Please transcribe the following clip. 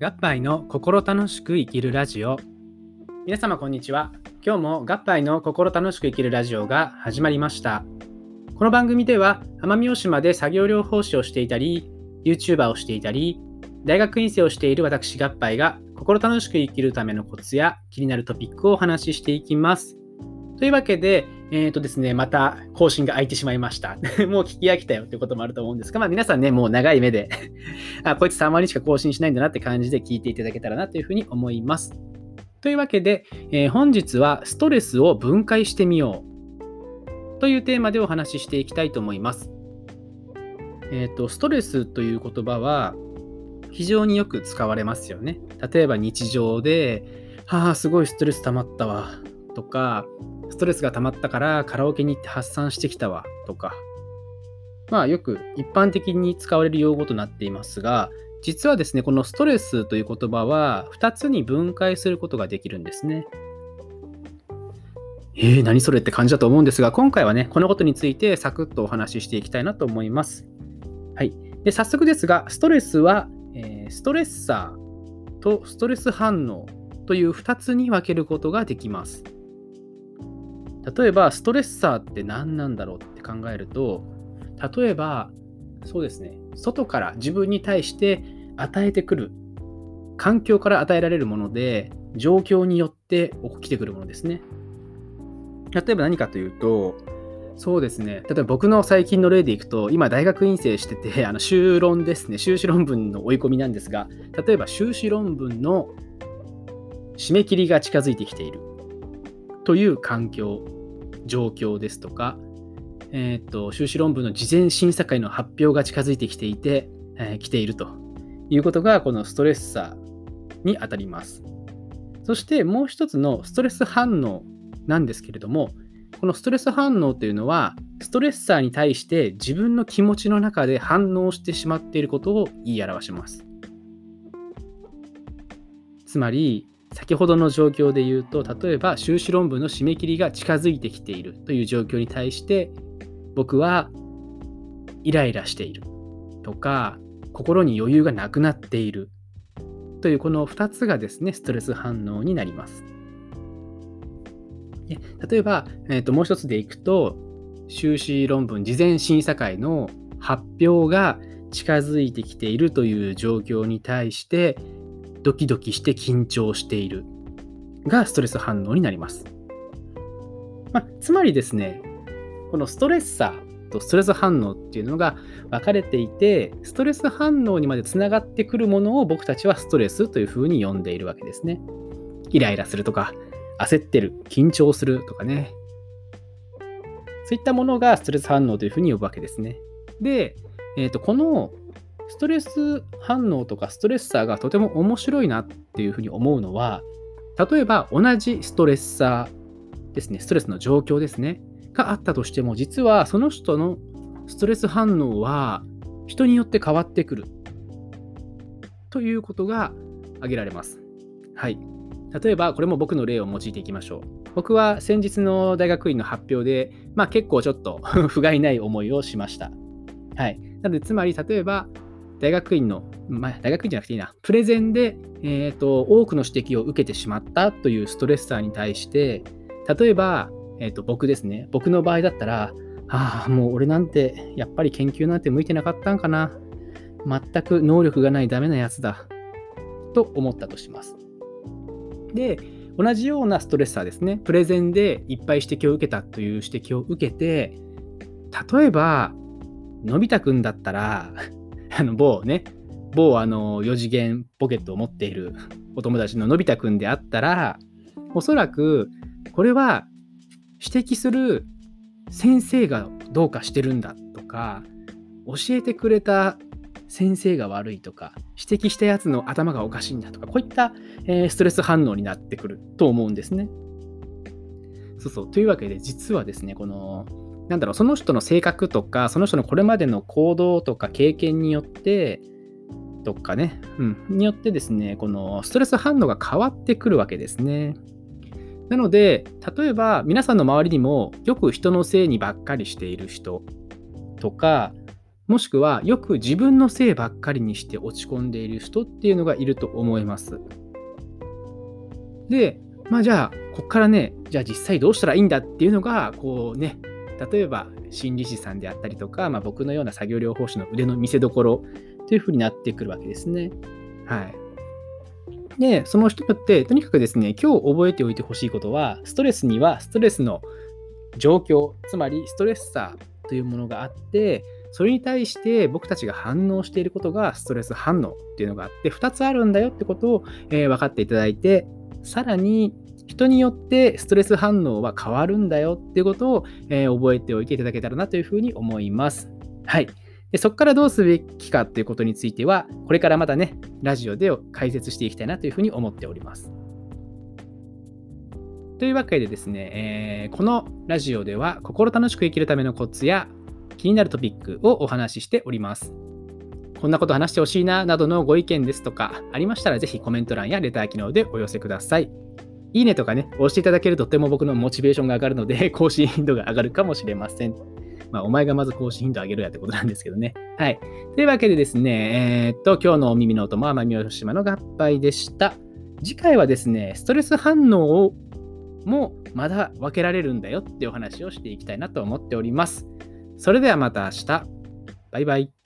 ガッパイの心楽しく生きるラジオ。皆様こんにちは。今日もガッパイの心楽しく生きるラジオが始まりました。この番組では奄美大島で作業療法士をしていたり YouTuber をしていたり大学院生をしている私ガッパイが心楽しく生きるためのコツや気になるトピックをお話ししていきます。というわけで、えっ、ー、とですね、また更新が空いてしまいました。もう聞き飽きたよってこともあると思うんですが、まあ皆さんね、もう長い目で あ、こいつたまにしか更新しないんだなって感じで聞いていただけたらなというふうに思います。というわけで、えー、本日はストレスを分解してみようというテーマでお話ししていきたいと思います。えっ、ー、と、ストレスという言葉は非常によく使われますよね。例えば日常で、はあ、すごいストレス溜まったわとか、ストレスが溜まったからカラオケに行って発散してきたわとか、まあよく一般的に使われる用語となっていますが、実はですね、このストレスという言葉は2つに分解することができるんですね。えー、何それって感じだと思うんですが、今回はね、このことについてサクッとお話ししていきたいなと思います。はい。で、早速ですが、ストレスは、えー、ストレッサーとストレス反応という2つに分けることができます。例えばストレッサーって何なんだろうって考えると例えばそうですね。外から自分に対して与えてくる環境から与えられるもので状況によって起きてくるものですね。例えば何かというとそうですね。例えば僕の最近の例でいくと今大学院生してて あの修論ですね。修士論文の追い込みなんですが例えば修士論文の締め切りが近づいてきているという環境状況ですとか、えーと、修士論文の事前審査会の発表が近づいてきていて、えー、来ているということがこのストレッサーにあたります。そしてもう一つのストレス反応なんですけれども、このストレス反応というのは、ストレッサーに対して自分の気持ちの中で反応してしまっていることを言い表します。つまり、先ほどの状況で言うと例えば修士論文の締め切りが近づいてきているという状況に対して僕はイライラしているとか心に余裕がなくなっているというこの2つがですねストレス反応になります。例えば、えー、ともう一つでいくと修士論文事前審査会の発表が近づいてきているという状況に対してドキドキして緊張しているがストレス反応になります。まあ、つまりですね、このストレッサーとストレス反応っていうのが分かれていて、ストレス反応にまでつながってくるものを僕たちはストレスというふうに呼んでいるわけですね。イライラするとか、焦ってる、緊張するとかね。そういったものがストレス反応というふうに呼ぶわけですね。で、えー、とこのストレス反応とかストレッサーがとても面白いなっていうふうに思うのは、例えば同じストレッサーですね、ストレスの状況ですね、があったとしても、実はその人のストレス反応は人によって変わってくるということが挙げられます。はい。例えば、これも僕の例を用いていきましょう。僕は先日の大学院の発表で、まあ結構ちょっと 不甲斐ない思いをしました。はい。なので、つまり、例えば、大学院の、まあ、大学院じゃなくていいな、プレゼンで、えーと、多くの指摘を受けてしまったというストレッサーに対して、例えば、えーと、僕ですね、僕の場合だったら、ああ、もう俺なんて、やっぱり研究なんて向いてなかったんかな。全く能力がないダメなやつだ。と思ったとします。で、同じようなストレッサーですね。プレゼンでいっぱい指摘を受けたという指摘を受けて、例えば、のび太くんだったら、あの某ね、某あの4次元ポケットを持っているお友達ののび太くんであったら、おそらくこれは指摘する先生がどうかしてるんだとか、教えてくれた先生が悪いとか、指摘したやつの頭がおかしいんだとか、こういった、えー、ストレス反応になってくると思うんですね。そうそう。というわけで、実はですね、このなんだろう、その人の性格とか、その人のこれまでの行動とか経験によって、とかね、うん、によってですね、このストレス反応が変わってくるわけですね。なので、例えば皆さんの周りにもよく人のせいにばっかりしている人とか、もしくはよく自分のせいばっかりにして落ち込んでいる人っていうのがいると思います。で、まあじゃあ、ここからね、じゃあ実際どうしたらいいんだっていうのが、こうね、例えば心理師さんであったりとか、まあ、僕のような作業療法士の腕の見せ所というふうになってくるわけですね。はい。で、その人によって、とにかくですね、今日覚えておいてほしいことは、ストレスにはストレスの状況、つまりストレッサーというものがあって、それに対して僕たちが反応していることがストレス反応っていうのがあって、2つあるんだよってことを、えー、分かっていただいて、さらに人によってストレス反応は変わるんだよっていうことを、えー、覚えておいていただけたらなというふうに思います。はい。でそこからどうすべきかっていうことについては、これからまたね、ラジオで解説していきたいなというふうに思っております。というわけでですね、えー、このラジオでは心楽しく生きるためのコツや気になるトピックをお話ししております。こんなこと話してほしいななどのご意見ですとかありましたらぜひコメント欄やレター機能でお寄せください。いいねとかね、押していただけるととても僕のモチベーションが上がるので、更新頻度が上がるかもしれません。まあ、お前がまず更新頻度上げろやってことなんですけどね。はい。というわけでですね、えー、っと、今日のお耳の音も奄美大島の合杯でした。次回はですね、ストレス反応をもまだ分けられるんだよっていうお話をしていきたいなと思っております。それではまた明日。バイバイ。